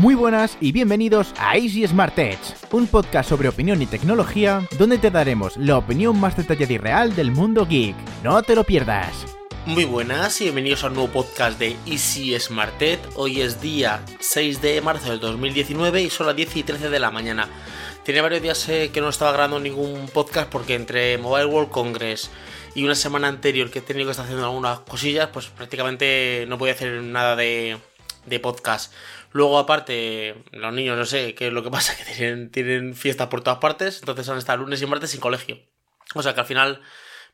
Muy buenas y bienvenidos a Easy Smart Edge, un podcast sobre opinión y tecnología donde te daremos la opinión más detallada y real del mundo geek. No te lo pierdas. Muy buenas y bienvenidos a un nuevo podcast de Easy Smart Edge. Hoy es día 6 de marzo del 2019 y son las 10 y 13 de la mañana. Tenía varios días eh, que no estaba grabando ningún podcast porque entre Mobile World Congress y una semana anterior que he tenido que estar haciendo algunas cosillas, pues prácticamente no podía hacer nada de, de podcast. Luego, aparte, los niños, no sé qué es lo que pasa, que tienen, tienen fiestas por todas partes, entonces han estado lunes y martes sin colegio. O sea que al final,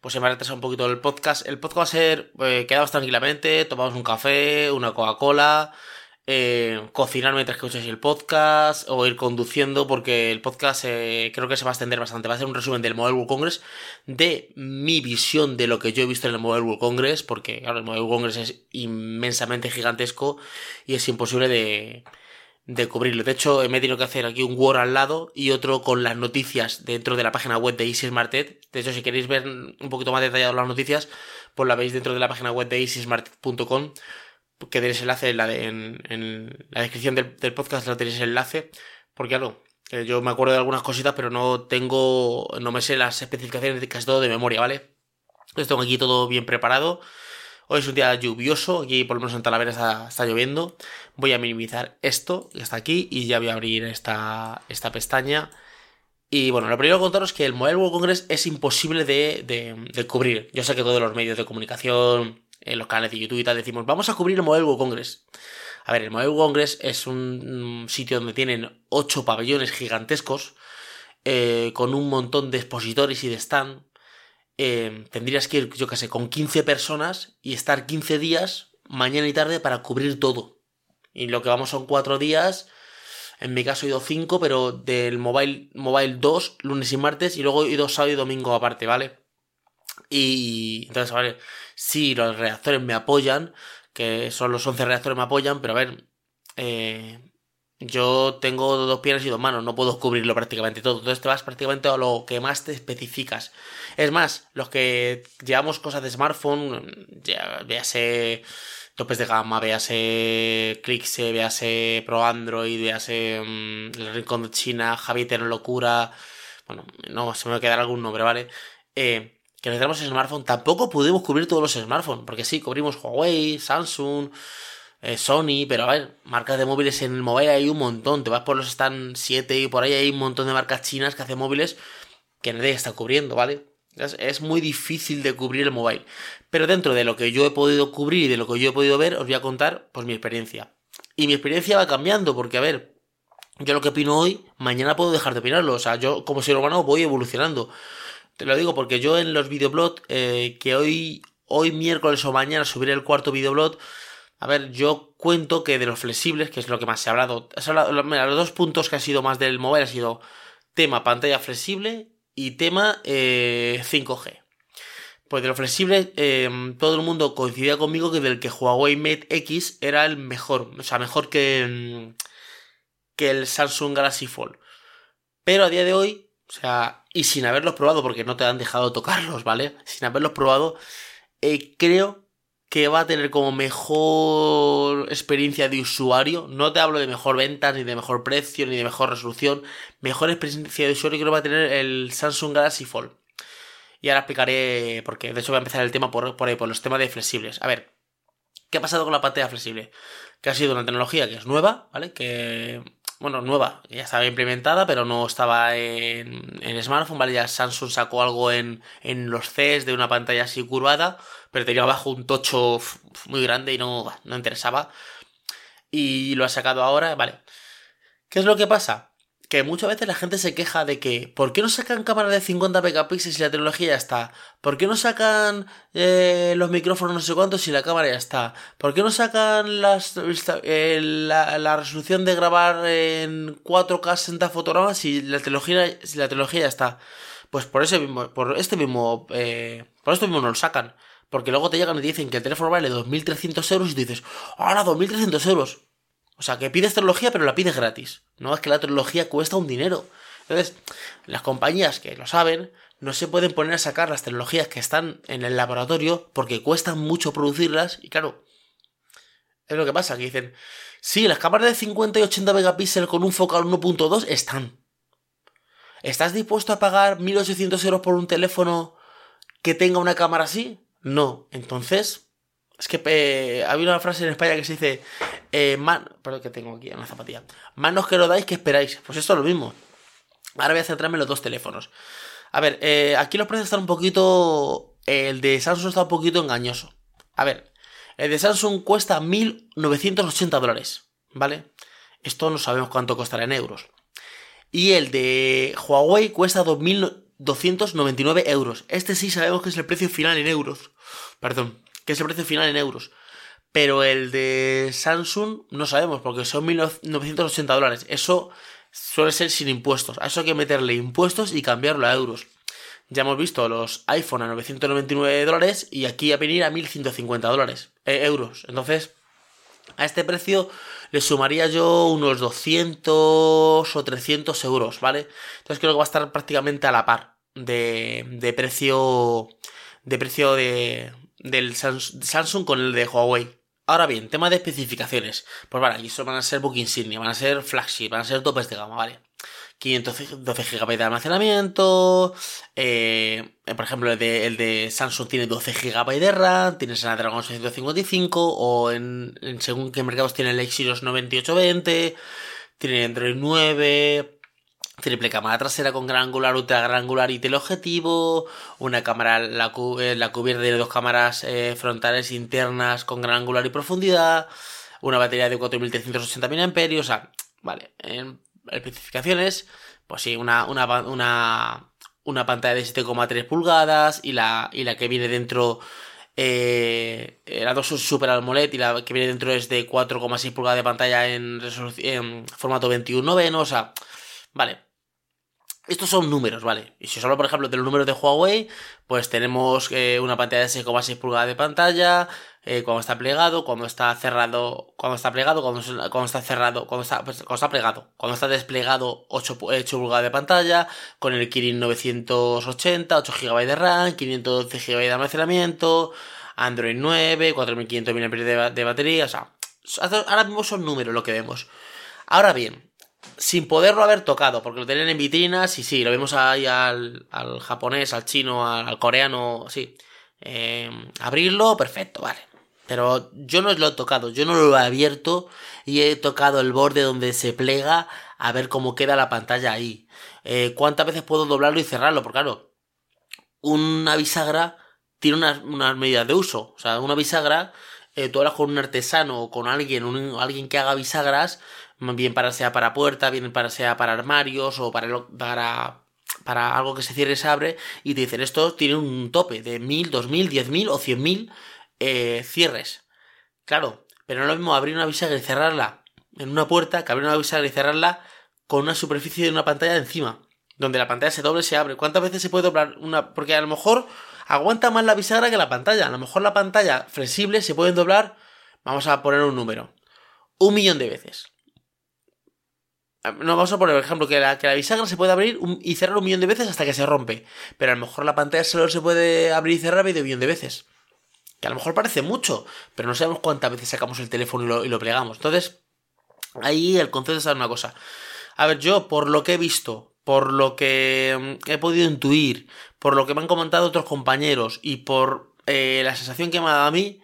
pues se me ha retrasado un poquito el podcast. El podcast va a ser, eh, quedamos tranquilamente, tomamos un café, una Coca-Cola, eh, cocinar mientras que escucháis el podcast o ir conduciendo porque el podcast eh, creo que se va a extender bastante. Va a ser un resumen del Mobile World Congress, de mi visión de lo que yo he visto en el Mobile World Congress, porque claro, el Mobile World Congress es inmensamente gigantesco y es imposible de, de cubrirlo. De hecho, me he tenido que hacer aquí un Word al lado y otro con las noticias dentro de la página web de Easy Smart De hecho, si queréis ver un poquito más detallado las noticias, pues la veis dentro de la página web de easysmart.com que tenéis enlace en la, en, la descripción del, podcast, la tenéis enlace, porque claro, yo me acuerdo de algunas cositas, pero no tengo, no me sé las especificaciones de casi todo de memoria, ¿vale? Entonces tengo aquí todo bien preparado. Hoy es un día lluvioso, aquí por lo menos en Talavera está, está lloviendo. Voy a minimizar esto, que está aquí, y ya voy a abrir esta, esta pestaña. Y bueno, lo primero que contaros es que el Mobile World Congress es imposible de, de, de cubrir. Yo sé que todos los medios de comunicación, en los canales de YouTube y tal, decimos, vamos a cubrir el Mobile World Congress. A ver, el Mobile World Congress es un sitio donde tienen 8 pabellones gigantescos, eh, con un montón de expositores y de stand. Eh, tendrías que ir, yo qué sé, con 15 personas y estar 15 días, mañana y tarde, para cubrir todo. Y lo que vamos son 4 días. En mi caso he ido 5, pero del Mobile, Mobile 2, lunes y martes, y luego he ido sábado y domingo aparte, ¿vale? Y entonces, vale, sí, los reactores me apoyan, que son los 11 reactores me apoyan, pero a ver, eh, yo tengo dos piernas y dos manos, no puedo cubrirlo prácticamente todo. Entonces te vas prácticamente a lo que más te especificas. Es más, los que llevamos cosas de smartphone, ya, véase topes de gama, véase Clixe, véase Pro Android, véase mm, el Rincón de China, Javier en Locura. Bueno, no, se me va a quedar algún nombre, ¿vale? Eh, que necesitamos smartphone, tampoco pudimos cubrir todos los smartphones, porque sí, cubrimos Huawei, Samsung, eh, Sony, pero a ver, marcas de móviles en el mobile hay un montón, te vas por los stand 7 y por ahí hay un montón de marcas chinas que hacen móviles que nadie está cubriendo, ¿vale? Es, muy difícil de cubrir el mobile. Pero dentro de lo que yo he podido cubrir y de lo que yo he podido ver, os voy a contar pues mi experiencia. Y mi experiencia va cambiando, porque a ver, yo lo que opino hoy, mañana puedo dejar de opinarlo. O sea, yo como ser humano voy evolucionando. Te lo digo porque yo en los videoblogs eh, que hoy, hoy miércoles o mañana subiré el cuarto videoblog, a ver, yo cuento que de los flexibles, que es lo que más se ha hablado, se ha hablado los dos puntos que ha sido más del móvil ha sido tema pantalla flexible y tema eh, 5G. Pues de lo flexible, eh, todo el mundo coincidía conmigo que del que Huawei Mate X era el mejor, o sea, mejor que, que el Samsung Galaxy Fold. Pero a día de hoy, o sea, y sin haberlos probado, porque no te han dejado tocarlos, ¿vale? Sin haberlos probado, eh, creo que va a tener como mejor experiencia de usuario. No te hablo de mejor venta, ni de mejor precio, ni de mejor resolución. Mejor experiencia de usuario creo que va a tener el Samsung Galaxy Fold. Y ahora explicaré porque De hecho, voy a empezar el tema por, por ahí, por los temas de flexibles. A ver, ¿qué ha pasado con la pantalla flexible? Que ha sido una tecnología que es nueva, ¿vale? Que bueno, nueva, ya estaba implementada, pero no estaba en, en smartphone, ¿vale? Ya Samsung sacó algo en, en los CES de una pantalla así curvada, pero tenía abajo un tocho muy grande y no, no interesaba. Y lo ha sacado ahora, ¿vale? ¿Qué es lo que pasa? Que muchas veces la gente se queja de que ¿por qué no sacan cámara de 50 megapíxeles y la tecnología ya está? ¿Por qué no sacan eh, los micrófonos no sé cuántos y la cámara ya está? ¿Por qué no sacan las, eh, la, resolución de grabar en 4K 60 fotogramas y la tecnología, si la tecnología ya está? Pues por ese mismo, por este mismo, eh, por esto mismo no lo sacan. Porque luego te llegan y te dicen que el teléfono vale 2.300 euros y tú dices, ahora 2.300 euros. O sea, que pides tecnología pero la pides gratis. No es que la tecnología cuesta un dinero. Entonces, las compañías que lo saben no se pueden poner a sacar las tecnologías que están en el laboratorio porque cuestan mucho producirlas y claro, es lo que pasa, que dicen, Sí, las cámaras de 50 y 80 megapíxeles con un focal 1.2 están. ¿Estás dispuesto a pagar 1800 euros por un teléfono que tenga una cámara así? No. Entonces, es que eh, había una frase en España que se dice, eh, man, perdón que tengo aquí en la zapatilla, manos que lo dais, que esperáis? Pues esto es lo mismo. Ahora voy a centrarme en los dos teléfonos. A ver, eh, aquí los precios están un poquito, el de Samsung está un poquito engañoso. A ver, el de Samsung cuesta 1.980 dólares, ¿vale? Esto no sabemos cuánto costará en euros. Y el de Huawei cuesta 2.299 euros. Este sí sabemos que es el precio final en euros. Perdón, que es el precio final en euros. Pero el de Samsung no sabemos porque son 1.980 dólares. Eso suele ser sin impuestos. A eso hay que meterle impuestos y cambiarlo a euros. Ya hemos visto los iPhone a 999 dólares y aquí a venir a 1.150 dólares, eh, euros. Entonces, a este precio le sumaría yo unos 200 o 300 euros, ¿vale? Entonces creo que va a estar prácticamente a la par de, de precio de precio de, del Samsung con el de Huawei. Ahora bien, tema de especificaciones. Pues vale, aquí van a ser book insignia, van a ser flagship, van a ser topes de gama, ¿vale? 512 GB de almacenamiento. Eh, por ejemplo, el de, el de, Samsung tiene 12 GB de RAM, tiene Snapdragon 855 o en, según qué mercados tiene el Exynos 9820, tiene Android 9, triple cámara trasera con gran angular, ultra gran angular y teleobjetivo, una cámara, la, eh, la cubierta de dos cámaras eh, frontales internas con gran angular y profundidad, una batería de 4380 mAh, o sea, vale, especificaciones, pues sí, una, una, una, una pantalla de 7,3 pulgadas y la, y la que viene dentro, eh, la dos Super AMOLED y la que viene dentro es de 4,6 pulgadas de pantalla en, en formato 21 noveno, o sea, vale. Estos son números, ¿vale? Y si os hablo, por ejemplo, de los números de Huawei, pues tenemos eh, una pantalla de 6,6 pulgadas de pantalla, eh, cuando está plegado, cuando está cerrado, cuando está plegado, cuando, está cerrado, cuando está, pues, cuando está plegado, cuando está desplegado 8, 8 pulgadas de pantalla, con el Kirin 980, 8 GB de RAM, 512 GB de almacenamiento, Android 9, 4500 mAh de, de batería, o sea, ahora mismo son números lo que vemos. Ahora bien, sin poderlo haber tocado, porque lo tienen en vitrinas y sí, lo vemos ahí al, al japonés, al chino, al, coreano, sí. Eh, abrirlo, perfecto, vale. Pero yo no lo he tocado, yo no lo he abierto y he tocado el borde donde se plega a ver cómo queda la pantalla ahí. Eh, ¿Cuántas veces puedo doblarlo y cerrarlo? Porque claro, una bisagra tiene unas, medidas de uso. O sea, una bisagra, eh, tú hablas con un artesano o con alguien, alguien que haga bisagras, bien para sea para puerta, bien para sea para armarios o para, para, para algo que se cierre y se abre, y te dicen esto tiene un tope de mil, dos mil, diez mil o cien mil eh, cierres. Claro, pero no es lo mismo abrir una bisagra y cerrarla en una puerta que abrir una bisagra y cerrarla con una superficie de una pantalla encima. Donde la pantalla se doble y se abre. ¿Cuántas veces se puede doblar una? Porque a lo mejor aguanta más la bisagra que la pantalla. A lo mejor la pantalla flexible se puede doblar. Vamos a poner un número. Un millón de veces. No vamos a poner, por ejemplo, que la, que la bisagra se puede abrir y cerrar un millón de veces hasta que se rompe. Pero a lo mejor la pantalla solo se puede abrir y cerrar medio millón de veces que a lo mejor parece mucho, pero no sabemos cuántas veces sacamos el teléfono y lo, plegamos. Entonces, ahí el concepto es una cosa. A ver, yo, por lo que he visto, por lo que mm, he podido intuir, por lo que me han comentado otros compañeros y por eh, la sensación que me ha dado a mí,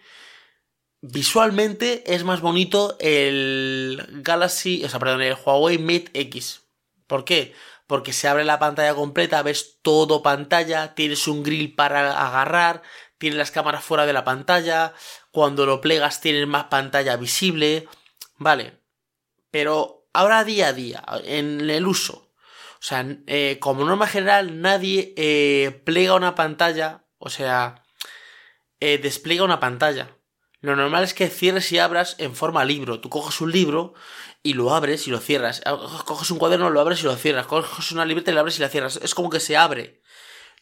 visualmente es más bonito el Galaxy, o sea, perdón, el Huawei Mate X. ¿Por qué? Porque se abre la pantalla completa, ves todo pantalla, tienes un grill para agarrar, tiene las cámaras fuera de la pantalla, cuando lo plegas tienes más pantalla visible, vale, pero ahora día a día, en el uso, o sea, eh, como norma general nadie eh, plega una pantalla, o sea, eh, despliega una pantalla. Lo normal es que cierres y abras en forma libro. Tú coges un libro y lo abres y lo cierras. Coges un cuaderno, lo abres y lo cierras. Coges una libreta y la abres y la cierras. Es como que se abre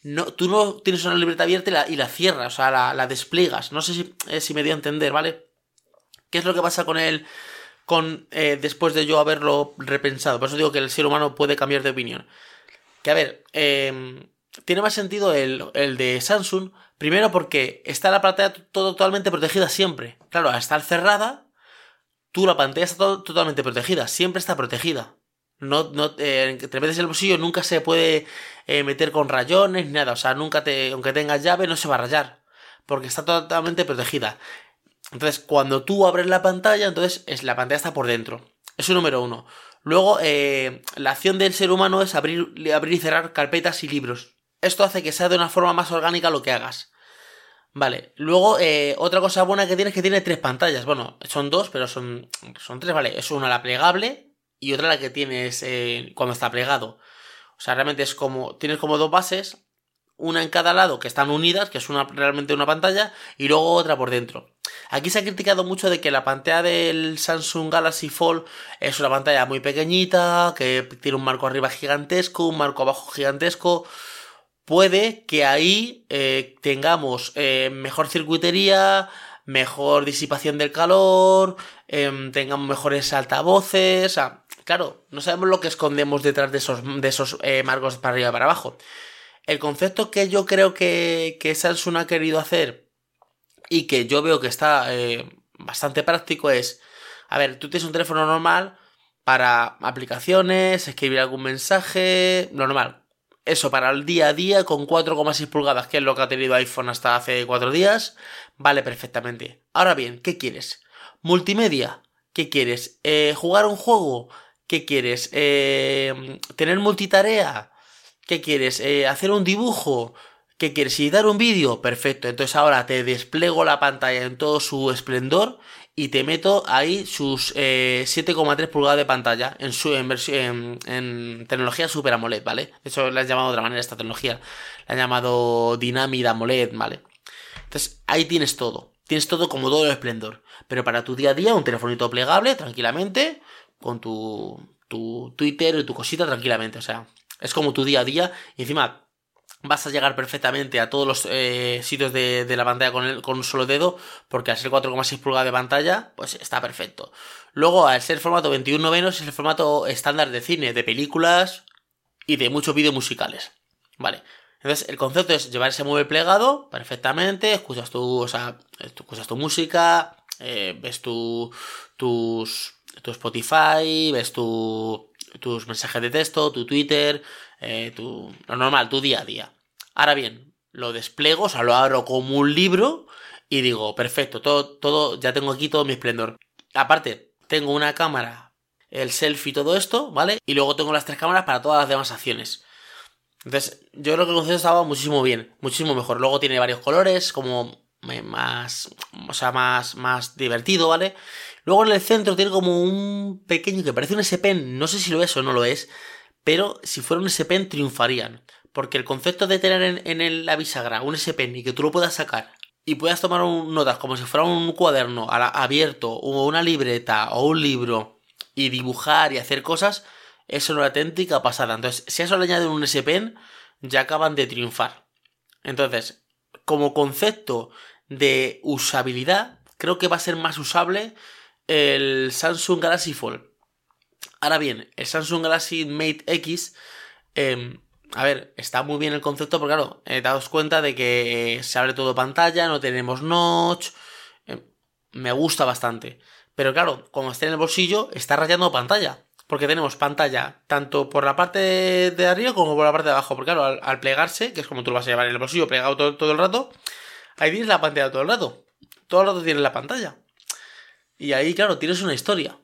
no, tú no tienes una libreta abierta y la, cierras, o sea, la, despliegas. No sé si, eh, me dio a entender, ¿vale? ¿Qué es lo que pasa con él con, eh, después de yo haberlo repensado? Por eso digo que el ser humano puede cambiar de opinión. Que a ver, em, tiene más sentido el, el, de Samsung, primero porque está la pantalla totalmente protegida siempre. Claro, al estar cerrada, tú la pantalla está totalmente protegida, siempre está protegida. No, no, eh, te metes en el bolsillo, nunca se puede eh, meter con rayones ni nada. O sea, nunca te, aunque tengas llave, no se va a rayar. Porque está totalmente protegida. Entonces, cuando tú abres la pantalla, entonces es, la pantalla está por dentro. Eso número uno. Luego, eh, la acción del ser humano es abrir, abrir y cerrar carpetas y libros. Esto hace que sea de una forma más orgánica lo que hagas. Vale, luego otra cosa buena que tiene es que tiene tres pantallas. Bueno, son dos, pero son, son tres, vale. Es una la plegable, y otra la que tienes eh, cuando está plegado. O sea, realmente es como, tienes como dos bases, una en cada lado que están unidas, que es una, realmente una pantalla, y luego otra por dentro. Aquí se ha criticado mucho de que la pantalla del Samsung Galaxy Fold es una pantalla muy pequeñita, que tiene un marco arriba gigantesco, un marco abajo gigantesco. Puede que ahí eh, tengamos eh, mejor circuitería, mejor disipación del calor, em, tengamos mejores altavoces. O Claro, no sabemos lo que escondemos detrás de esos, de esos eh, marcos para arriba y para abajo. El concepto que yo creo que, Samsung ha querido hacer y que yo veo que está bastante práctico es, a ver, tú tienes un teléfono normal para aplicaciones, escribir algún mensaje, normal. Eso para el día a día con 4,6 pulgadas, que es lo que ha tenido iPhone hasta hace 4 días, vale perfectamente. Ahora bien, ¿qué quieres? Multimedia, ¿qué quieres? Eh, ¿Jugar un juego? ¿Qué quieres? Eh, ¿Tener multitarea? ¿Qué quieres? Eh, ¿Hacer un dibujo? ¿Qué quieres? ¿Editar un vídeo? Perfecto. Entonces ahora te despliego la pantalla en todo su esplendor y te meto ahí sus 7,3 eh, pulgadas de pantalla en su en, en, tecnología Super AMOLED, ¿vale? Eso le han llamado de otra manera esta tecnología. La han llamado Dynamic AMOLED, ¿vale? Entonces ahí tienes todo. Tienes todo como todo el esplendor. Pero para tu día a día, un telefonito plegable, tranquilamente, con tu, tu Twitter y tu cosita tranquilamente. O sea, es como tu día a día. Y encima vas a llegar perfectamente a todos los eh, sitios de, la pantalla con, con un solo dedo, porque al ser 4,6 pulgadas de pantalla, pues está perfecto. Luego, al ser formato 21 novenos, es el formato estándar de cine, de películas y de muchos vídeos musicales. Vale. Entonces, el concepto es llevar ese mueble plegado perfectamente, escuchas tu, o sea, escuchas tu música, eh, ves tu, tus tu Spotify, ves tu, tus mensajes de texto, tu Twitter, eh, tu, lo normal, tu día a día. Ahora bien, lo desplego, o sea, lo abro como un libro y digo, perfecto, todo, todo, ya tengo aquí todo mi esplendor. Aparte, tengo una cámara, el selfie todo esto, ¿vale? Y luego tengo las tres cámaras para todas las demás acciones. Entonces, yo creo que el concepto estaba muchísimo bien, muchísimo mejor. Luego tiene varios colores, como más, o sea, más, más divertido, ¿vale? Luego en el centro tiene como un pequeño que parece un S-Pen, no sé si lo es o no lo es, pero si fuera un S-Pen triunfarían. Porque el concepto de tener en, la bisagra un S-Pen y que tú lo puedas sacar y puedas tomar notas como si fuera un cuaderno abierto o una libreta o un libro y dibujar y hacer cosas, es una auténtica pasada. Entonces, si a eso le añaden un S-Pen, ya acaban de triunfar. Entonces, como concepto de usabilidad, creo que va a ser más usable el Samsung Galaxy Fold. Ahora bien, el Samsung Galaxy Mate X, em, a ver, está muy bien el concepto porque claro, he dado cuenta de que se abre todo pantalla, no tenemos notch, em, me gusta bastante. Pero claro, cuando esté en el bolsillo, está rayando pantalla. Porque tenemos pantalla tanto por la parte de arriba como por la parte de abajo. Porque claro, al, plegarse, que es como tú lo vas a llevar en el bolsillo plegado todo, todo el rato, ahí tienes la pantalla todo el rato. Todo el rato tienes la pantalla. Y ahí, claro, tienes una historia.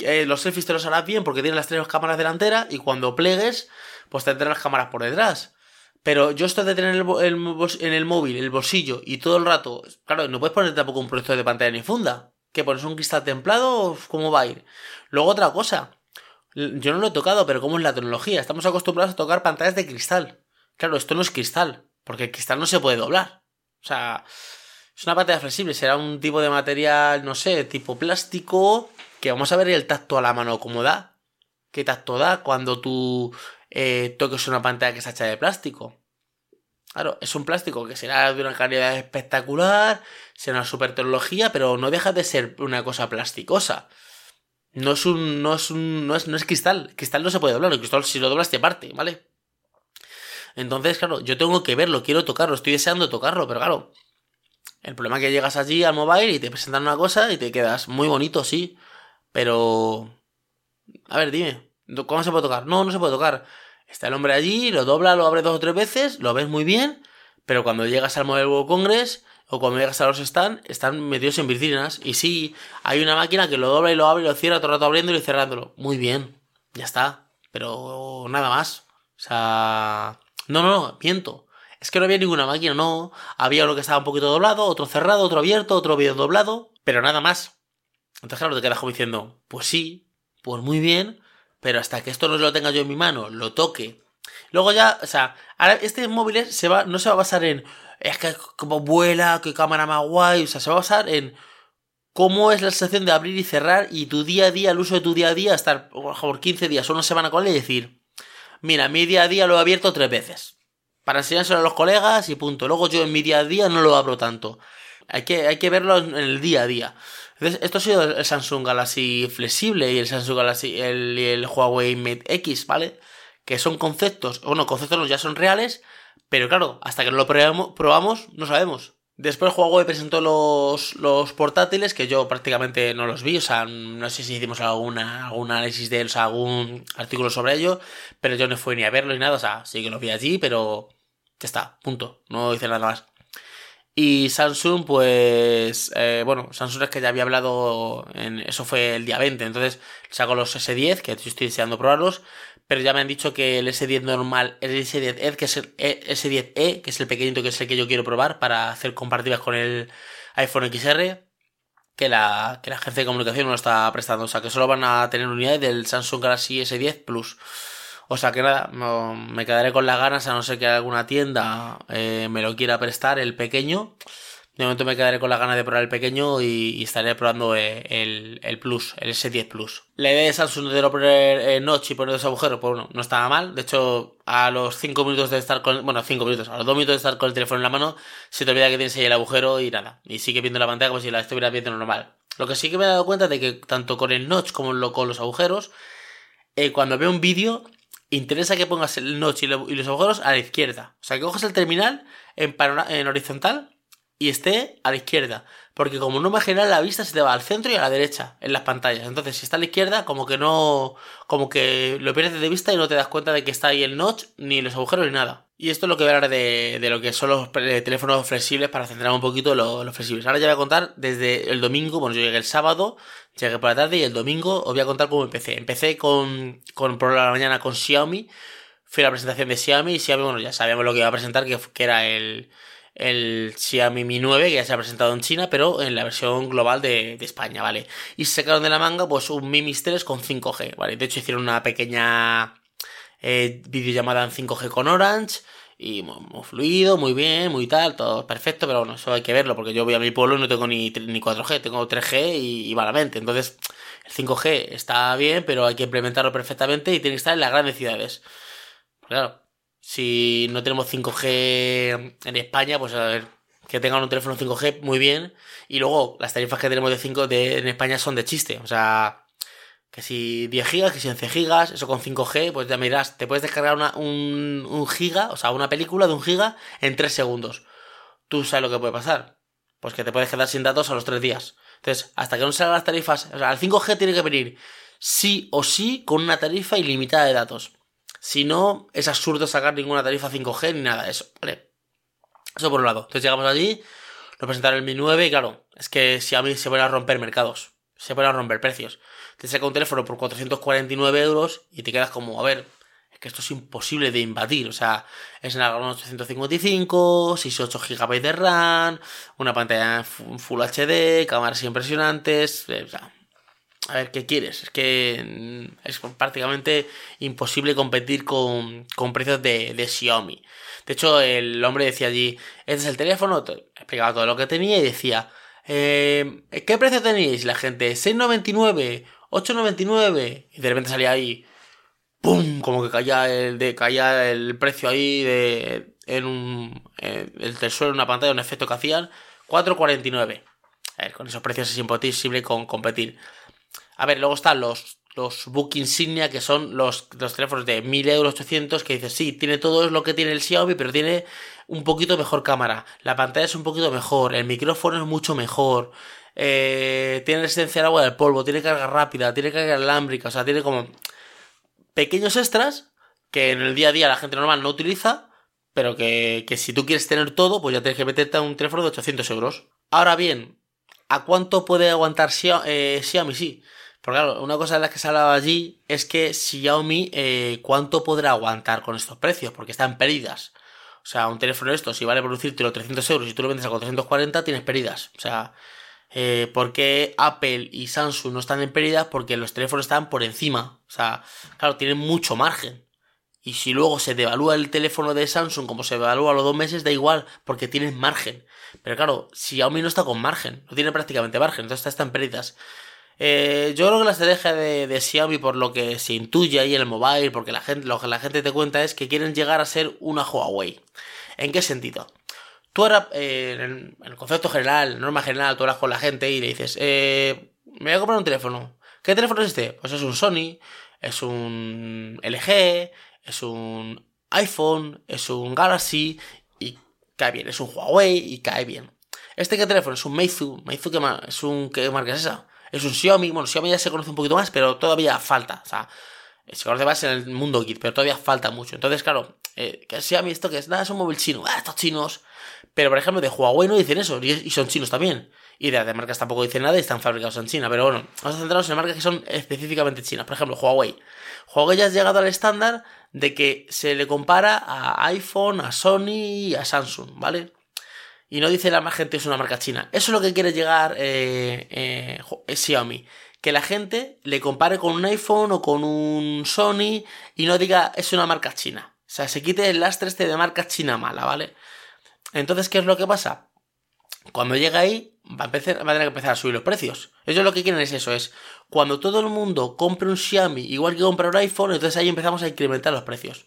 Eh, los selfies te los harás bien porque tienes las tres cámaras delanteras y cuando plegues, pues tendrás las cámaras por detrás. Pero yo esto de tener el, en el móvil, el bolsillo y todo el rato, claro, no puedes poner tampoco un proyector de pantalla ni funda. ¿Que pones un cristal templado? ¿Cómo va a ir? Luego otra cosa. Yo no lo he tocado, pero ¿cómo es la tecnología? Estamos acostumbrados a tocar pantallas de cristal. Claro, esto no es cristal, porque el cristal no se puede doblar. O sea, es una pantalla flexible, será un tipo de material, no sé, tipo plástico, que vamos a ver el tacto a la mano cómo da. ¿Qué tacto da cuando tú eh, toques una pantalla que está hecha de plástico? Claro, es un plástico que será de una calidad espectacular, será una super tecnología, pero no deja de ser una cosa plasticosa. No es un. no es un. no es, no es cristal. cristal no se puede doblar. El cristal si lo doblas te parte, ¿vale? Entonces, claro, yo tengo que verlo, quiero tocarlo, estoy deseando tocarlo, pero claro, el problema es que llegas allí al mobile y te presentan una cosa y te quedas muy bonito, sí. Pero... A ver, dime, ¿cómo se puede tocar? No, no se puede tocar. Está el hombre allí, lo dobla, lo abre dos o tres veces, lo ves muy bien, pero cuando llegas al Mobile World Congress o cuando llegas a los stand, están metidos en piscinas. Y sí, hay una máquina que lo dobla y lo abre y lo cierra todo el rato abriéndolo y cerrándolo. Muy bien, ya está. Pero nada más. O sea... No, no, no, miento. Es que no había ninguna máquina, no. Había uno que estaba un poquito doblado, otro cerrado, otro abierto, otro bien doblado, pero nada más. Entonces, claro, te quedas como diciendo, pues sí, pues muy bien, pero hasta que esto no lo tenga yo en mi mano, lo toque. Luego ya, o sea, ahora este móvil se va, no se va a basar en, es que como vuela, qué cámara más guay, o sea, se va a basar en cómo es la sensación de abrir y cerrar y tu día a día, el uso de tu día a día, estar por 15 días o una semana con él y decir, mira, mi día a día lo he abierto tres veces. Para enseñárselo a los colegas y punto. Luego yo en mi día a día no lo abro tanto. Hay que, hay que verlo en el día a día. Entonces, esto ha sido el Samsung Galaxy flexible y el Samsung Galaxy el, el Huawei Mate X, ¿vale? Que son conceptos, bueno, conceptos ya son reales, pero claro, hasta que no lo probamos no sabemos. Después Huawei presentó los, los portátiles, que yo prácticamente no los vi, o sea, no sé si hicimos alguna, algún análisis de ellos, algún artículo sobre ello, pero yo no fui ni a verlo ni nada, o sea, sí que los vi allí, pero ya está, punto, no hice nada más. Y Samsung, pues, eh, bueno, Samsung es que ya había hablado, en, eso fue el día 20, entonces sacó los S10, que estoy deseando probarlos, pero ya me han dicho que el S10 normal, el S10E, que es el e, S10e, que es el pequeñito, que es el que yo quiero probar para hacer comparativas con el iPhone XR, que la, que la agencia de comunicación no está prestando, o sea que solo van a tener unidades del Samsung Galaxy S10 Plus. O sea que nada, me quedaré con las ganas a no ser que alguna tienda eh, me lo quiera prestar, el pequeño. De momento me quedaré con las ganas de probar el pequeño y, estaré probando eh, el, Plus, el S10 Plus. La idea de Samsung de no poner eh, notch y poner dos agujeros, pues bueno, no estaba mal. De hecho, a los 5 minutos de estar con, bueno, 5 minutos, a los 2 minutos de estar con el teléfono en la mano, se te olvida que tienes ahí el agujero y nada. Y sigue viendo la pantalla como si la estuviera viendo normal. Lo que sí que me he dado cuenta de que tanto con el notch como con los agujeros, cuando veo un vídeo, interesa que pongas el notch y, los agujeros a la izquierda. O sea, que cojas el terminal en, en horizontal y esté a la izquierda. Porque como no me genera la vista se te va al centro y a la derecha en las pantallas. Entonces, si está a la izquierda, como que no. como que lo pierdes de vista y no te das cuenta de que está ahí el notch, ni los agujeros, ni nada. Y esto es lo que voy a hablar de, de lo que son los teléfonos flexibles para centrar un poquito los flexibles. Ahora ya voy a contar desde el domingo, bueno, yo llegué el sábado, llegué por la tarde y el domingo os voy a contar cómo empecé. Empecé con, con por la mañana con Xiaomi. Fui a la presentación de Xiaomi y Xiaomi, bueno, ya sabíamos lo que iba a presentar, que, que era el el Xiaomi Mi 9 que ya se ha presentado en China, pero en la versión global de, España, ¿vale? Y se sacaron de la manga pues un Mi Mix 3 con 5G, ¿vale? De hecho hicieron una pequeña eh, videollamada en 5G con Orange y muy, fluido, muy bien, muy tal, todo perfecto, pero bueno, eso hay que verlo porque yo voy a mi pueblo y no tengo ni, ni 4G, tengo 3G y, y malamente, entonces el 5G está bien, pero hay que implementarlo perfectamente y tiene que estar en las grandes ciudades. Claro, si no tenemos 5G en España, pues a ver, que tengan un teléfono 5G muy bien. Y luego, las tarifas que tenemos de 5 de, en España son de chiste. O sea, que si 10 gigas, que si 11 gigas, eso con 5G, pues ya mirás, te puedes descargar una, un, un giga, o sea, una película de un giga en 3 segundos. Tú sabes lo que puede pasar. Pues que te puedes quedar sin datos a los 3 días. Entonces, hasta que no salgan las tarifas, o sea, el 5G tiene que venir sí o sí con una tarifa ilimitada de datos. Si no, es absurdo sacar ninguna tarifa 5G ni nada de eso, ¿vale? Eso por un lado. Entonces llegamos allí, nos presentaron el Mi 9 y claro, es que si a mí se van a romper mercados, se van a romper precios. Te saca un teléfono por 449 euros y te quedas como, a ver, es que esto es imposible de invadir. O sea, es en 855, 68 GB de RAM, una pantalla Full HD, cámaras impresionantes, o sea, a ver, ¿qué quieres? Es que mm, es prácticamente imposible competir con, precios de, Xiaomi. De hecho, el hombre decía allí, este es el teléfono, explicaba todo lo que tenía y decía, eh, ¿qué precio tenéis? La gente, 6,99, 8,99. Y de repente salía ahí, ¡pum! Como que caía el, de, caía el precio ahí de, en un, el suelo en una pantalla, un efecto que hacían, 4,49. A ver, con esos precios es imposible con, competir. A ver, luego están los, los Book Insignia, que son los, los teléfonos de 1000 euros 800, que dices, sí, tiene todo lo que tiene el Xiaomi, pero tiene un poquito mejor cámara. La pantalla es un poquito mejor, el micrófono es mucho mejor. eh, tiene resistencia al agua del polvo, tiene carga rápida, tiene carga alámbrica, o sea, tiene como pequeños extras que en el día a día la gente normal no utiliza, pero que, que si tú quieres tener todo, pues ya tienes que meterte a un teléfono de 800 euros. Ahora bien, ¿a cuánto puede aguantar eh, Xiaomi? Sí. Porque claro, una cosa de la que se hablaba allí es que Xiaomi, eh, ¿cuánto podrá aguantar con estos precios? Porque están pérdidas. O sea, un teléfono de estos, si vale producirte los 300 euros y tú lo vendes a 440, tienes pérdidas. O sea, eh, ¿por qué Apple y Samsung no están en pérdidas? Porque los teléfonos están por encima. O sea, claro, tienen mucho margen. Y si luego se devalúa el teléfono de Samsung como se devalúa a los dos meses, da igual, porque tienes margen. Pero claro, Xiaomi no está con margen, no tiene prácticamente margen, entonces está en pérdidas. Eh, yo creo que la estrategia de, de, Xiaomi, por lo que se intuye ahí en el mobile, porque la gente, lo que la gente te cuenta es que quieren llegar a ser una Huawei. ¿En qué sentido? Tú ahora, eh, en, el concepto general, norma general, tú hablas con la gente y le dices, eh, me voy a comprar un teléfono. ¿Qué teléfono es este? Pues es un Sony, es un LG, es un iPhone, es un Galaxy y cae bien, es un Huawei y cae bien. ¿Este qué teléfono? Es un Meizu. ¿Meizu qué, es un, qué marca es esa? Es un Xiaomi. Bueno, Xiaomi ya se conoce un poquito más, pero todavía falta. O sea, se conoce más en el mundo kit, pero todavía falta mucho. Entonces, claro, eh, que Xiaomi esto que es nada, es un móvil chino. Ah, estos chinos. Pero, por ejemplo, de Huawei no dicen eso, y son chinos también. Y de, de marcas tampoco dicen nada y están fabricados en China. Pero bueno, vamos a centrarnos en marcas que son específicamente chinas. Por ejemplo, Huawei. Huawei ya ha llegado al estándar de que se le compara a iPhone, a Sony y a Samsung, ¿vale? Y no dice la más gente es una marca china. Eso es lo que quiere llegar eh, eh, Xiaomi. Que la gente le compare con un iPhone o con un Sony y no diga es una marca china. O sea, se quite el lastre este de marca china mala, ¿vale? Entonces, ¿qué es lo que pasa? Cuando llega ahí, va a, empezar, va a tener que empezar a subir los precios. Ellos lo que quieren es eso, es cuando todo el mundo compre un Xiaomi igual que compra un iPhone, entonces ahí empezamos a incrementar los precios.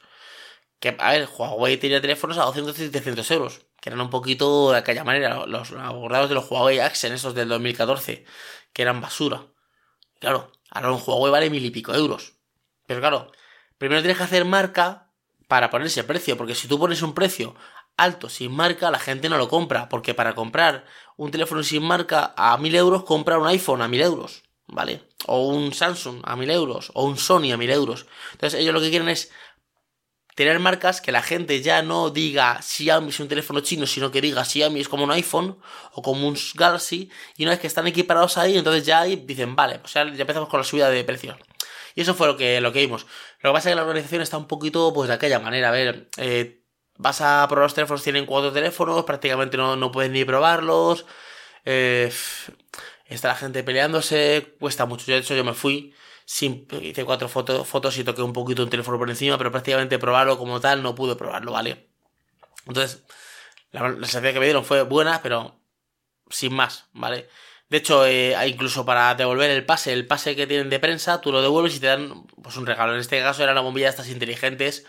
Que, a ver, Huawei tenía teléfonos a 200 y 300 euros, que eran un poquito de aquella manera, los abordados de los Huawei Accent, esos del 2014, que eran basura. Claro, ahora un Huawei vale mil y pico euros. Pero claro, primero tienes que hacer marca para poner ese precio, porque si tú pones un precio alto sin marca, la gente no lo compra, porque para comprar un teléfono sin marca a 1000 euros, compra un iPhone a 1000 euros, ¿vale? O un Samsung a 1000 euros, o un Sony a 1000 euros. Entonces ellos lo que quieren es tener marcas que la gente ya no diga Xiaomi es un teléfono chino, sino que diga Xiaomi es como un iPhone o como un Galaxy, y una vez que están equiparados ahí, entonces ya ahí dicen, vale, pues ya, ya empezamos con la subida de precios. Y eso fue lo que, lo que vimos. Lo que pasa es que la organización está un poquito, pues, de aquella manera. A ver, eh, vas a probar los teléfonos, tienen cuatro teléfonos, prácticamente no, no puedes ni probarlos. Eh, está la gente peleándose, cuesta mucho. Yo, de hecho, yo me fui, hice cuatro fotos, fotos y toqué un poquito un teléfono por encima, pero prácticamente probarlo como tal no pude probarlo, ¿vale? Entonces, la, la sensación que me dieron fue buena, pero sin más, ¿vale? De hecho, eh, incluso para devolver el pase, el pase que tienen de prensa, tú lo devuelves y te dan pues un regalo. En este caso era la bombilla de estas inteligentes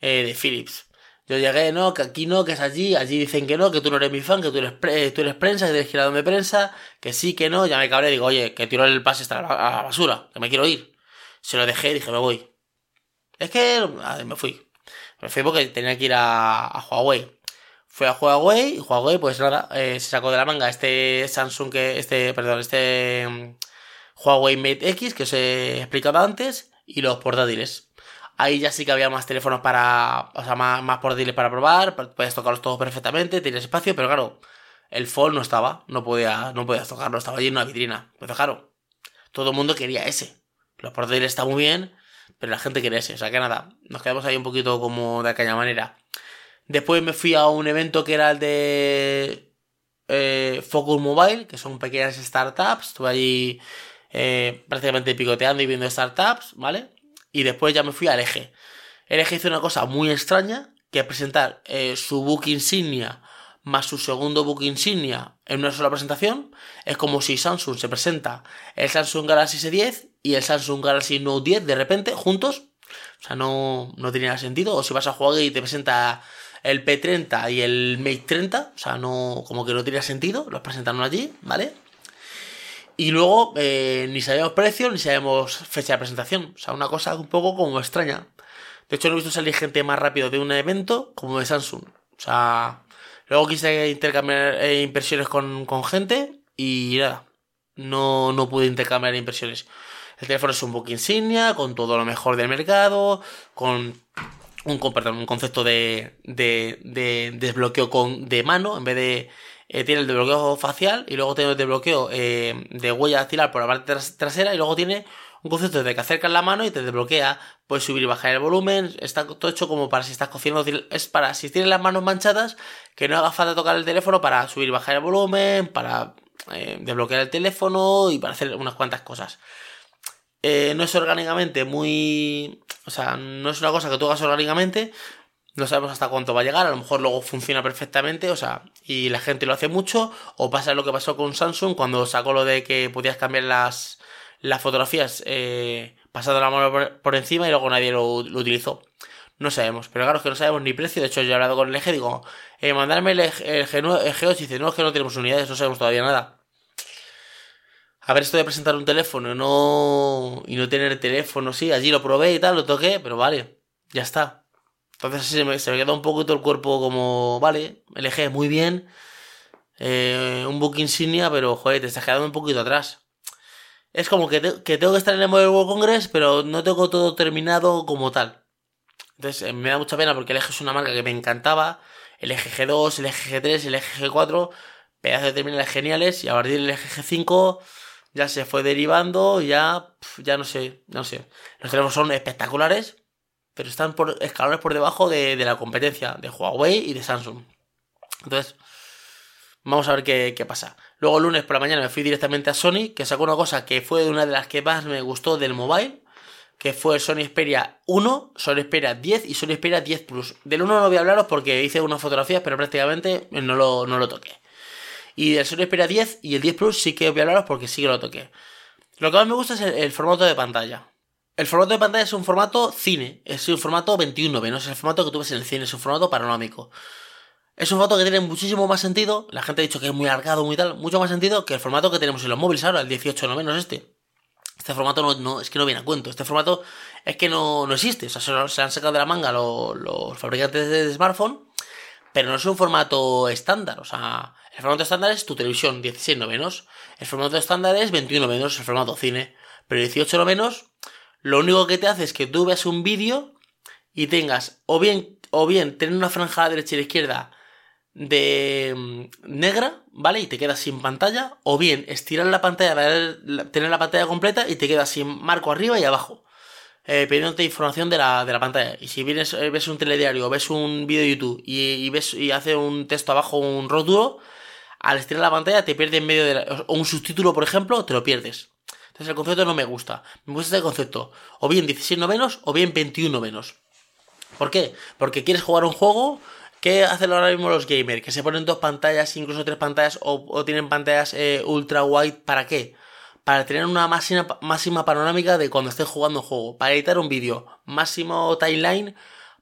eh, de Philips. Yo llegué, no, que aquí no, que es allí, allí dicen que no, que tú no eres mi fan, que tú eres, tú eres prensa, que ir a donde prensa, que sí, que no, ya me cabré, digo, oye, que tiro el pase a la basura, que me quiero ir. Se lo dejé dije, me voy. Es que me fui. Me fui porque tenía que ir a, Huawei. Fui a Huawei y Huawei, pues nada, eh, se sacó de la manga este Samsung que, este, perdón, este um, Huawei Mate X que os he explicado antes y los portátiles. Ahí ya sí que había más teléfonos para. O sea, más, más portátiles para probar. Puedes tocarlos todos perfectamente, tienes espacio, pero claro, el Fold no estaba. No podía, no podías tocarlo, estaba allí en una vitrina. Pues claro, todo el mundo quería ese. Los portátiles están muy bien, pero la gente quería ese. O sea que nada, nos quedamos ahí un poquito como de aquella manera. Después me fui a un evento que era el de eh, Focus Mobile, que son pequeñas startups. Estuve allí eh, prácticamente picoteando y viendo startups, ¿vale? Y después ya me fui al eje. El eje hizo una cosa muy extraña, que es presentar eh, su book insignia más su segundo book insignia en una sola presentación. Es como si Samsung se presenta el Samsung Galaxy S10 y el Samsung Galaxy Note 10 de repente juntos. O sea, no, no tenía sentido. O si vas a jugar y te presenta el P30 y el Mate 30, o sea, no, como que no tenía sentido, los presentaron allí, ¿vale? Y luego eh, ni sabemos precio ni sabemos fecha de presentación. O sea, una cosa un poco como extraña. De hecho, no he visto salir gente más rápido de un evento como de Samsung. O sea, luego quise intercambiar eh, impresiones con, con gente y nada. no, no pude intercambiar impresiones. El teléfono es un book insignia, con todo lo mejor del mercado, con un, concepto de, de, desbloqueo con, de mano, en vez de... Eh, tiene el desbloqueo facial y luego tiene el desbloqueo eh, de huella dactilar por la parte trasera y luego tiene un concepto de que acercas la mano y te desbloquea. Puedes subir y bajar el volumen. Está todo hecho como para si estás cociendo. Es para si tienes las manos manchadas, que no haga falta tocar el teléfono para subir y bajar el volumen, para eh, desbloquear el teléfono y para hacer unas cuantas cosas. No es orgánicamente muy... O sea, no es una cosa que tú hagas orgánicamente. No sabemos hasta cuánto va a llegar. A lo mejor luego funciona perfectamente. O sea, y la gente lo hace mucho. O pasa lo que pasó con Samsung cuando sacó lo de que podías cambiar las, las fotografías eh, pasando la mano por, encima y luego nadie lo, utilizó. No sabemos, pero claro es que no sabemos ni precio. De hecho, yo he hablado con el eje, digo, eh, mandarme el, el, G, 8 y dice, no, es que no tenemos unidades, no sabemos todavía nada. A ver, esto de presentar un teléfono no, y no tener teléfono, sí, allí lo probé y tal, lo toqué, pero vale, ya está. Entonces se me, se me queda un poquito el cuerpo como, vale, eje muy bien, eh, un book insignia, pero joder, te estás quedando un poquito atrás. Es como que, tengo que estar en el Mobile World Congress, pero no tengo todo terminado como tal. Entonces eh, me da mucha pena porque el eje es una marca que me encantaba. El eje G2, el eje G3, el eje G4, pedazos de terminales geniales. Y a partir del eje G5 ya se fue derivando, ya, ya no sé, no sé. Los teléfonos son espectaculares, pero están por escalones por debajo de, de la competencia de Huawei y de Samsung. Entonces, Vamos a ver qué, pasa. Luego el lunes por la mañana me fui directamente a Sony, que sacó una cosa que fue una de las que más me gustó del mobile, que fue Sony Xperia 1, Sony Xperia 10 y Sony Xperia 10 Plus. Del 1 no voy a hablaros porque hice unas fotografías, pero prácticamente no lo, no lo toqué. Y del Sony Xperia 10 y el 10 Plus sí que voy a hablaros porque sí que lo toqué. Lo que más me gusta es el, formato de pantalla. El formato de pantalla es un formato cine, es un formato 21 no es el formato que tú ves en el cine, es un formato panorámico. Es un formato que tiene muchísimo más sentido. La gente ha dicho que es muy alargado, muy tal. Mucho más sentido que el formato que tenemos en los móviles ahora, el 18 no menos este. Este formato no, es que no viene a cuento. Este formato es que no, no existe. O sea, se, han sacado de la manga los, fabricantes de smartphone. Pero no es un formato estándar. O sea, el formato estándar es tu televisión 16 no menos. El formato estándar es 21 menos, el formato cine. Pero 18 no menos, lo único que te hace es que tú veas un vídeo y tengas o bien, o bien tener una franja a la derecha y la izquierda de mm, negra, ¿vale? Y te quedas sin pantalla. O bien estirar la pantalla para tener la pantalla completa y te quedas sin marco arriba y abajo. Eh, pidiéndote información de la, de la pantalla. Y si vienes, eh, ves un telediario ves un vídeo de YouTube y, ves y hace un texto abajo, un rótulo, al estirar la pantalla te pierdes en medio de la, o un subtítulo, por ejemplo, te lo pierdes. Entonces el concepto no me gusta. Me gusta este concepto. O bien 16 novenos o bien 21 novenos. ¿Por qué? Porque quieres jugar un juego ¿Qué hacen ahora mismo los gamers? Que se ponen dos pantallas, incluso tres pantallas, o, tienen pantallas eh, ultra wide. ¿Para qué? Para tener una máxima, máxima panorámica de cuando estés jugando un juego. Para editar un vídeo. Máximo timeline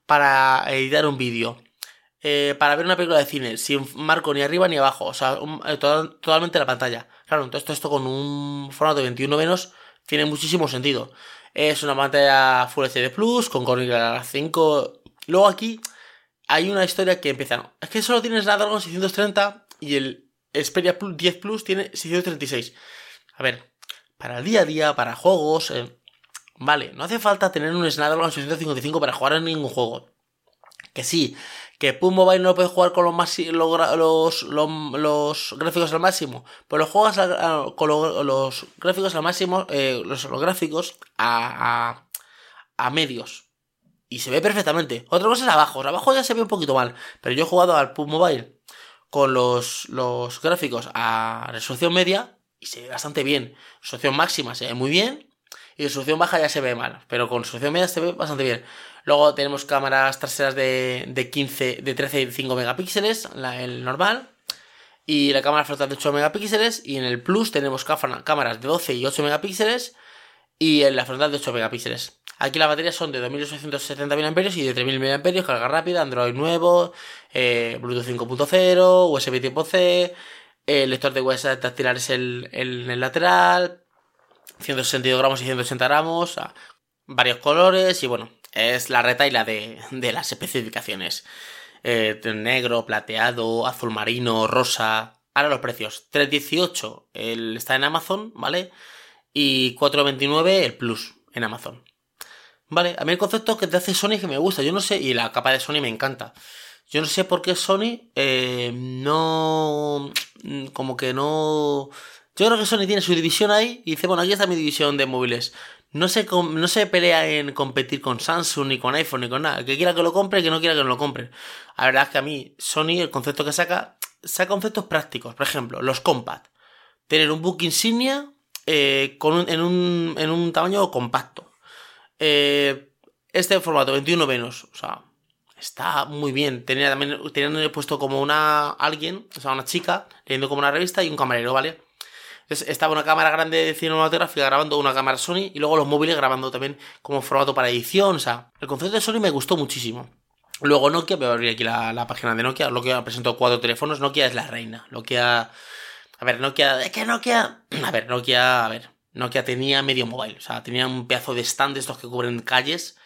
para editar un vídeo. Eh, para ver una película de cine, sin marco ni arriba ni abajo. O sea, eh, totalmente la pantalla. Claro, entonces esto con un formato de 21 menos tiene muchísimo sentido. Es una pantalla Full HD Plus con Gorilla 5. Luego aquí hay una historia que empieza. Es que solo tienes Snapdragon 630 y el Xperia 10 Plus tiene 636. A ver, para el día a día, para juegos, eh, vale, no hace falta tener un Snapdragon 655 para jugar en ningún juego. Que sí, que Pum Mobile no puede jugar con los, los, los, gráficos al máximo, pero juegas con los, gráficos al máximo, eh, los, gráficos a, a, medios y se ve perfectamente. Otra cosa es abajo. Abajo ya se ve un poquito mal. Pero yo he jugado al PUB Mobile con los, los gráficos a resolución media y se ve bastante bien. Resolución máxima se ve muy bien y resolución baja ya se ve mal. Pero con resolución media se ve bastante bien. Luego tenemos cámaras traseras de, de 15, de 13 y 5 megapíxeles, la, el normal. Y la cámara frontal de 8 megapíxeles. Y en el Plus tenemos cámaras de 12 y 8 megapíxeles. Y en la frontal de 8 megapíxeles. Aquí las baterías son de 2870 mAh y de 3000 mAh, carga rápida, Android nuevo, eh, Bluetooth 5.0, USB tipo C, el lector de huella táctil es el, el, lateral, 162 gramos y 180 gramos, varios colores y bueno, es la retaila de, de las especificaciones. Eh, negro, plateado, azul marino, rosa, Ahora los precios. 318 el, está en Amazon, ¿vale? Y 429 el Plus en Amazon. Vale, a mí el concepto que te hace Sony que me gusta, yo no sé, y la capa de Sony me encanta. Yo no sé por qué Sony eh, no... como que no... Yo creo que Sony tiene su división ahí y dice, bueno, aquí está mi división de móviles. No se, no se pelea en competir con Samsung, ni con iPhone, ni con nada. Que quiera que lo compre, que no quiera que no lo compre. La verdad es que a mí, Sony, el concepto que saca, saca conceptos prácticos. Por ejemplo, los compact. Tener un book insignia eh, con en, un, en un tamaño compacto. Eh, este formato 21 menos, o sea, está muy bien. Tenía también tenían puesto como una alguien, o sea, una chica leyendo como una revista y un camarero, ¿vale? Estaba una cámara grande de cinematográfica grabando una cámara Sony y luego los móviles grabando también como formato para edición. O sea, el concepto de Sony me gustó muchísimo. Luego Nokia, voy a abrir aquí la, página de Nokia. Nokia presentó cuatro teléfonos. Nokia es la reina. Nokia. A ver, Nokia. Es que Nokia. A ver, Nokia. A ver. Nokia tenía medio mobile. O sea, tenía un pedazo de stand estos que cubren calles.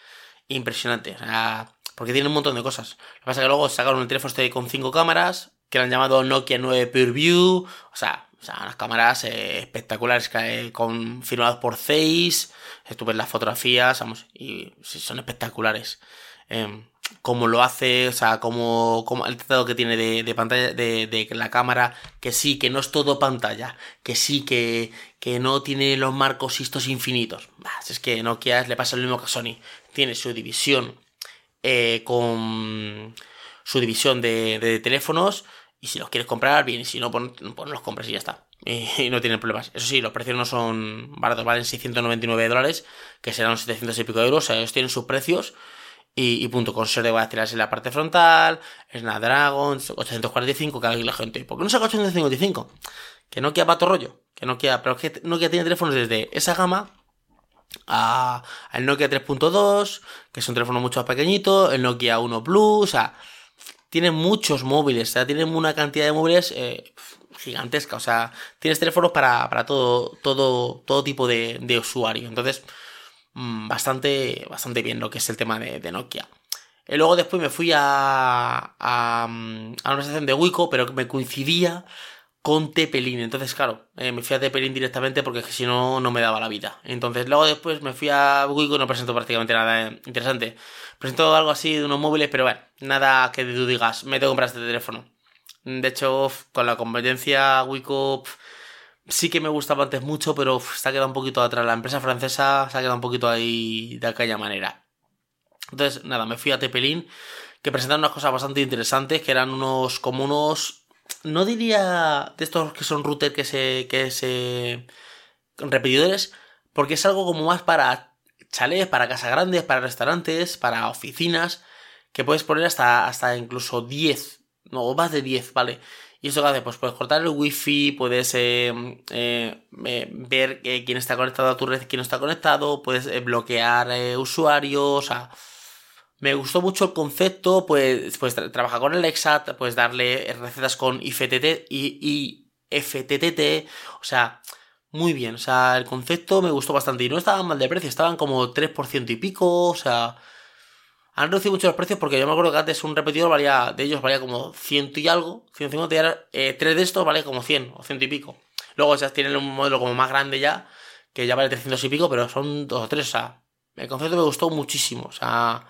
Impresionante. O sea. Porque tiene un montón de cosas. Lo que pasa es que luego sacaron un teléfono este con cinco cámaras. Que han llamado Nokia 9 Pure View. O sea, o sea, unas cámaras eh, espectaculares que, firmadas por Zeiss, estuve las fotografías, vamos, y son espectaculares. Em, como lo hace, o sea, como, como el tratado que tiene de, pantalla, de, de, la cámara, que sí, que no es todo pantalla, que sí, que, que no tiene los marcos estos infinitos. Bah, es que Nokia le pasa lo mismo que a Sony. Tiene su división eh, con su división de teléfonos y si los quieres comprar, bien. Y si no, pues los compras y ya está. Y, no tienen problemas. Eso sí, los precios no son baratos, valen 699 dólares, que serán 700 y pico de euros. O sea, ellos tienen sus precios. Y, punto, con ser de baterías en la parte frontal, Snapdragon, 845, que aquí la gente, ¿por qué no saca 855? Que no queda pato rollo, que no queda, pero es que Nokia tiene teléfonos desde esa gama a, al Nokia 3.2, que es un teléfono mucho más pequeñito, el Nokia 1 Plus, o sea, tienen muchos móviles, o sea, tienen una cantidad de móviles eh, gigantesca, o sea, tienes teléfonos para, para todo, todo, todo tipo de, usuario. Entonces, mm, bastante, bastante bien lo que es el tema de, Nokia. Y luego después me fui a, a, mm, a una estación de Wiko, pero me coincidía con Tepelin. Entonces, claro, eh, me fui a Tepelin directamente porque si no, no me daba la vida. Entonces, luego después me fui a Wiko y no presento prácticamente nada interesante. Presento algo así de unos móviles, pero bueno, nada que tú digas, me tengo que comprar este teléfono. De hecho, con la competencia Wiko sí que me gustaba antes mucho, pero se ha quedado un poquito atrás. La empresa francesa se ha quedado un poquito ahí de aquella manera. Entonces, nada, me fui a Tepelin, que presentaron unas cosas bastante interesantes, que eran unos, como unos no diría de estos que son routers que se, que se, repetidores, porque es algo como más para chalés, para casas grandes, para restaurantes, para oficinas, que puedes poner hasta, hasta incluso 10, no, más de 10, ¿vale? Y eso que hace, pues puedes cortar el wifi, puedes eh, eh, ver quién está conectado a tu red, quién no está conectado, puedes eh, bloquear usuarios, o sea, me gustó mucho el concepto, pues, pues trabajar con el Exat, pues darle recetas con IFTT y IFTTT, o sea, muy bien, o sea, el concepto me gustó bastante y no estaban mal de precio, estaban como 3% y pico, o sea, han reducido mucho los precios porque yo me acuerdo que antes un repetidor valía, de ellos valía como 100 y algo, 150 y ahora eh, tres de estos vale como 100 o 100 y pico. Luego ya tienen un modelo como más grande ya, que ya vale 300 y pico, pero son dos o tres, o sea, el concepto me gustó muchísimo, o sea,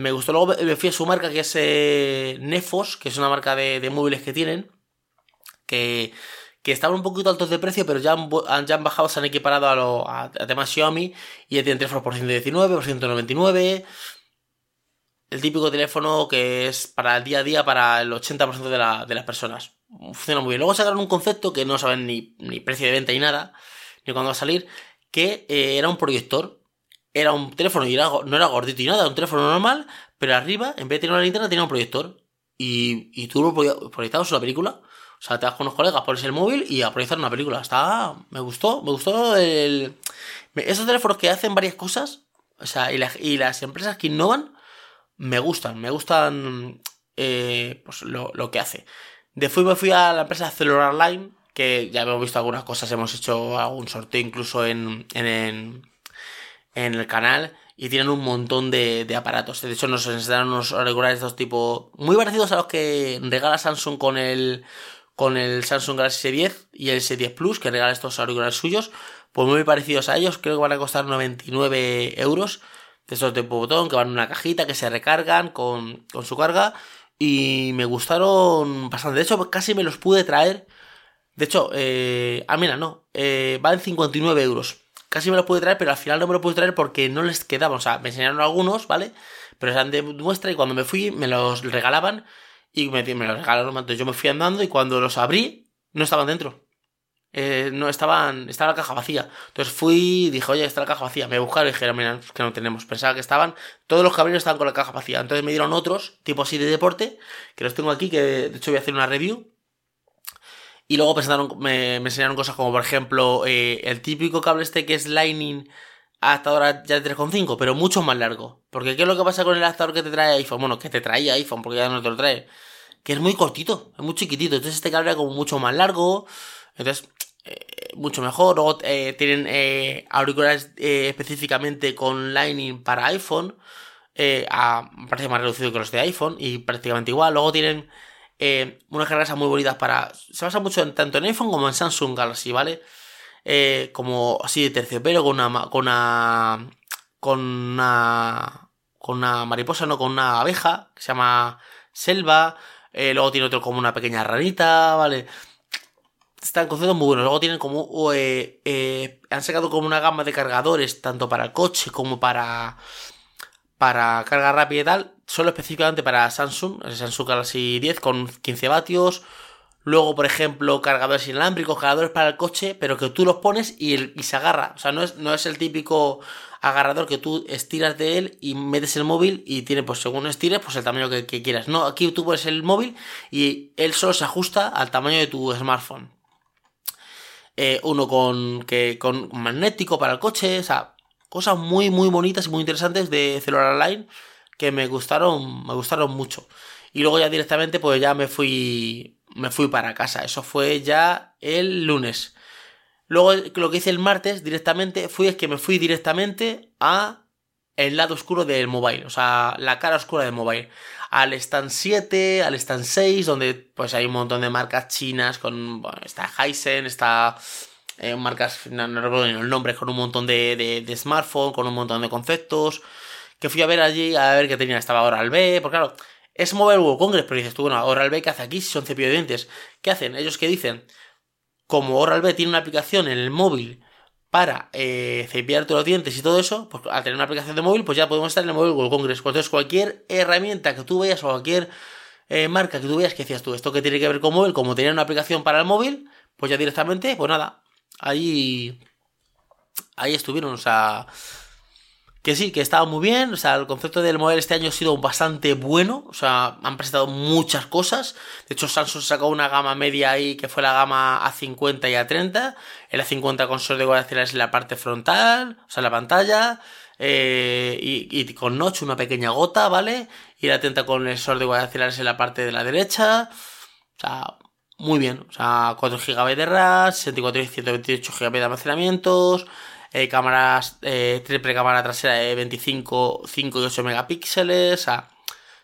me gustó. Luego me fui a su marca, que es eh, Nefos, que es una marca de, móviles que tienen. Que, que estaban un poquito altos de precio, pero ya han, bajado, se han equiparado a, lo, a, temas Xiaomi. Y ya tienen teléfonos por 119, por 199. El típico teléfono que es para el día a día para el 80% de, de las personas. Funciona muy bien. Luego sacaron un concepto que no saben ni, ni precio de venta ni nada, ni cuándo va a salir, que eh, era un proyector era un teléfono y no era gordito y nada, era un teléfono normal, pero arriba, en vez de tener una linterna, tenía un proyector. Y, y tú lo proyectabas una película. O sea, te vas con unos colegas, pones el móvil y a proyectar una película. Está. Me gustó, me gustó el. Esos teléfonos que hacen varias cosas. O sea, y, las empresas que innovan, me gustan. Me gustan. Eh, pues lo, que hace. Después me fui a la empresa Cellular Line, que ya hemos visto algunas cosas, hemos hecho algún sorteo incluso en, en, en el canal y tienen un montón de, aparatos. De hecho, nos enseñaron unos auriculares de estos tipo muy parecidos a los que regala Samsung con el con el Samsung Galaxy S10 y el S10 Plus, que regala estos auriculares suyos, pues muy parecidos a ellos, creo que van a costar 99 euros, de estos de botón, que van en una cajita, que se recargan con, con su carga, y me gustaron bastante, de hecho casi me los pude traer, de hecho, eh, ah mira, no, eh, valen 59 euros, casi me los pude traer, pero al final no me los pude traer porque no les quedaban, o sea, me enseñaron algunos, ¿vale? Pero eran de muestra y cuando me fui me los regalaban y me, me los regalaron. Entonces yo me fui andando y cuando los abrí, no estaban dentro. Eh, no estaban, estaba la caja vacía. Entonces fui y dije, oye, está la caja vacía. Me buscaron y dijeron, mira, que no tenemos. Pensaba que estaban, todos los caballeros estaban con la caja vacía. Entonces me dieron otros, tipo así de deporte, que los tengo aquí, que de hecho voy a hacer una review. Y luego presentaron, me, enseñaron cosas como, por ejemplo, eh, el típico cable este que es Lightning adaptador ya de 3.5, pero mucho más largo. Porque ¿qué es lo que pasa con el adaptador que te trae iPhone? Bueno, que te traía iPhone, porque ya no te lo trae. Que es muy cortito, es muy chiquitito. Entonces este cable era como mucho más largo. Entonces, eh, mucho mejor. Luego eh, tienen eh, auriculares específicamente con Lightning para iPhone. a, parece más reducido que los de iPhone y prácticamente igual. Luego tienen unas cargas muy bonitas para... Se basa mucho en, tanto en iPhone como en Samsung Galaxy, ¿vale? Eh, como así de terciopelo, con una, con una, con una, con una mariposa, no, con una abeja, que se llama selva, eh, luego tiene otro como una pequeña ranita, ¿vale? Están conceptos muy buenos. Luego tienen como. Eh, han sacado como una gama de cargadores, tanto para el coche como para. Para carga rápida y tal. Solo específicamente para Samsung. Samsung Galaxy 10 con 15 vatios. Luego, por ejemplo, cargadores inalámbricos, cargadores para el coche, pero que tú los pones y, y se agarra. O sea, no es, no es el típico agarrador que tú estiras de él y metes el móvil y tiene, pues según estires, pues el tamaño que, quieras. No, aquí tú pones el móvil y él solo se ajusta al tamaño de tu smartphone. Eh, uno con, que, con magnético para el coche, o sea, cosas muy, muy bonitas y muy interesantes de Celular Line que me gustaron, me gustaron mucho. Y luego ya directamente, pues ya me fui me fui para casa. Eso fue ya el lunes. Luego lo que hice el martes directamente fui es que me fui directamente a el lado oscuro del mobile, o sea, la cara oscura del mobile. Al stand 7, al stand 6, donde pues hay un montón de marcas chinas con, bueno, está Hisense, está eh, marcas, no, recuerdo el nombre, con un montón de, de, de smartphones, con un montón de conceptos. Que fui a ver allí, a ver qué tenía, estaba ahora el B, porque claro, es Mobile World Congress, pero dices tú, bueno, Oral-B, ¿qué hace aquí si son cepillo de dientes? ¿Qué hacen? Ellos que dicen, como Oral-B tiene una aplicación en el móvil para eh, cepillarte los dientes y todo eso, pues al tener una aplicación de móvil, pues ya podemos estar en el Mobile World Congress. Entonces, cualquier herramienta que tú veas o cualquier eh, marca que tú veas que decías tú, esto que tiene que ver con móvil, como tenía una aplicación para el móvil, pues ya directamente, pues nada, ahí, ahí estuvieron, o sea, que sí, que estaba muy bien, o sea, el concepto del modelo este año ha sido bastante bueno, o sea, han presentado muchas cosas. De hecho, Samsung sacó una gama media ahí que fue la gama A50 y A30. El A50 con sensor de en la parte frontal, o sea, la pantalla. Eh, y, con notch, una pequeña gota, ¿vale? Y la A30 con el sensor de guardacilas en la parte de la derecha. O sea, muy bien. O sea, 4 GB de RAM, 64 y 128 GB de almacenamientos eh, cámaras, eh, triple cámara trasera de 25, 5 y 8 megapíxeles, o sea,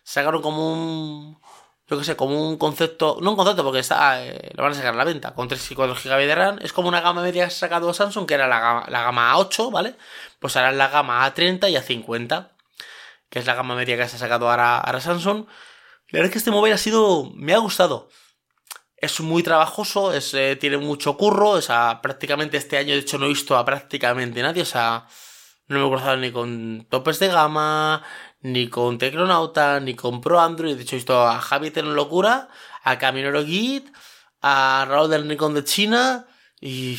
sacaron como un, yo que sé, como un concepto, no un concepto porque está, eh, lo van a sacar a la venta, con 3 y 4 GB de RAM, es como una gama media que ha sacado Samsung, que era la gama, la gama A8, ¿vale? Pues ahora la gama A30 y A50, que es la gama media que se ha sacado ahora, ahora Samsung. La verdad es que este móvil ha sido, me ha gustado es muy trabajoso, es, eh, tiene mucho curro, o sea, prácticamente este año de hecho no he visto a prácticamente nadie, o sea, no me he cruzado ni con topes de gama, ni con Tecnonauta, ni con Pro Android, de hecho he visto a Javi Locura, a Caminero Git, a Raúl del Nikon de China y,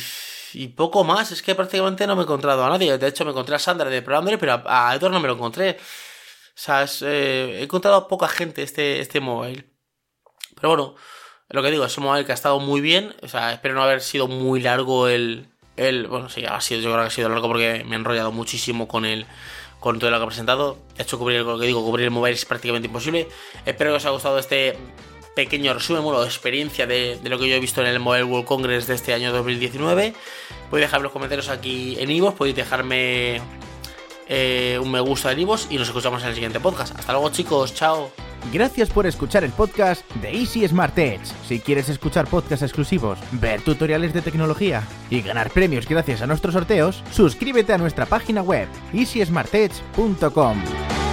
y, poco más, es que prácticamente no me he encontrado a nadie, de hecho me encontré a Sandra de Pro Android, pero a, Edward no me lo encontré, o sea, eh, he encontrado a poca gente este, este mobile, pero bueno, lo que digo, es un móvil que ha estado muy bien. O sea, espero no haber sido muy largo el. el bueno, sí, ha sido, yo creo que ha sido largo porque me he enrollado muchísimo con el. Con todo lo que ha presentado. He hecho cubrir lo que digo, cubrir el móvil es prácticamente imposible. Espero que os haya gustado este pequeño resumen, bueno, experiencia de, lo que yo he visto en el Mobile World Congress de este año 2019. Podéis dejar los comentarios aquí en Ivos, podéis dejarme eh, un me gusta en Ivos y nos escuchamos en el siguiente podcast. Hasta luego chicos, chao. Gracias por escuchar el podcast de Easy Smart Edge. Si quieres escuchar podcasts exclusivos, ver tutoriales de tecnología y ganar premios gracias a nuestros sorteos, suscríbete a nuestra página web easysmartedge.com.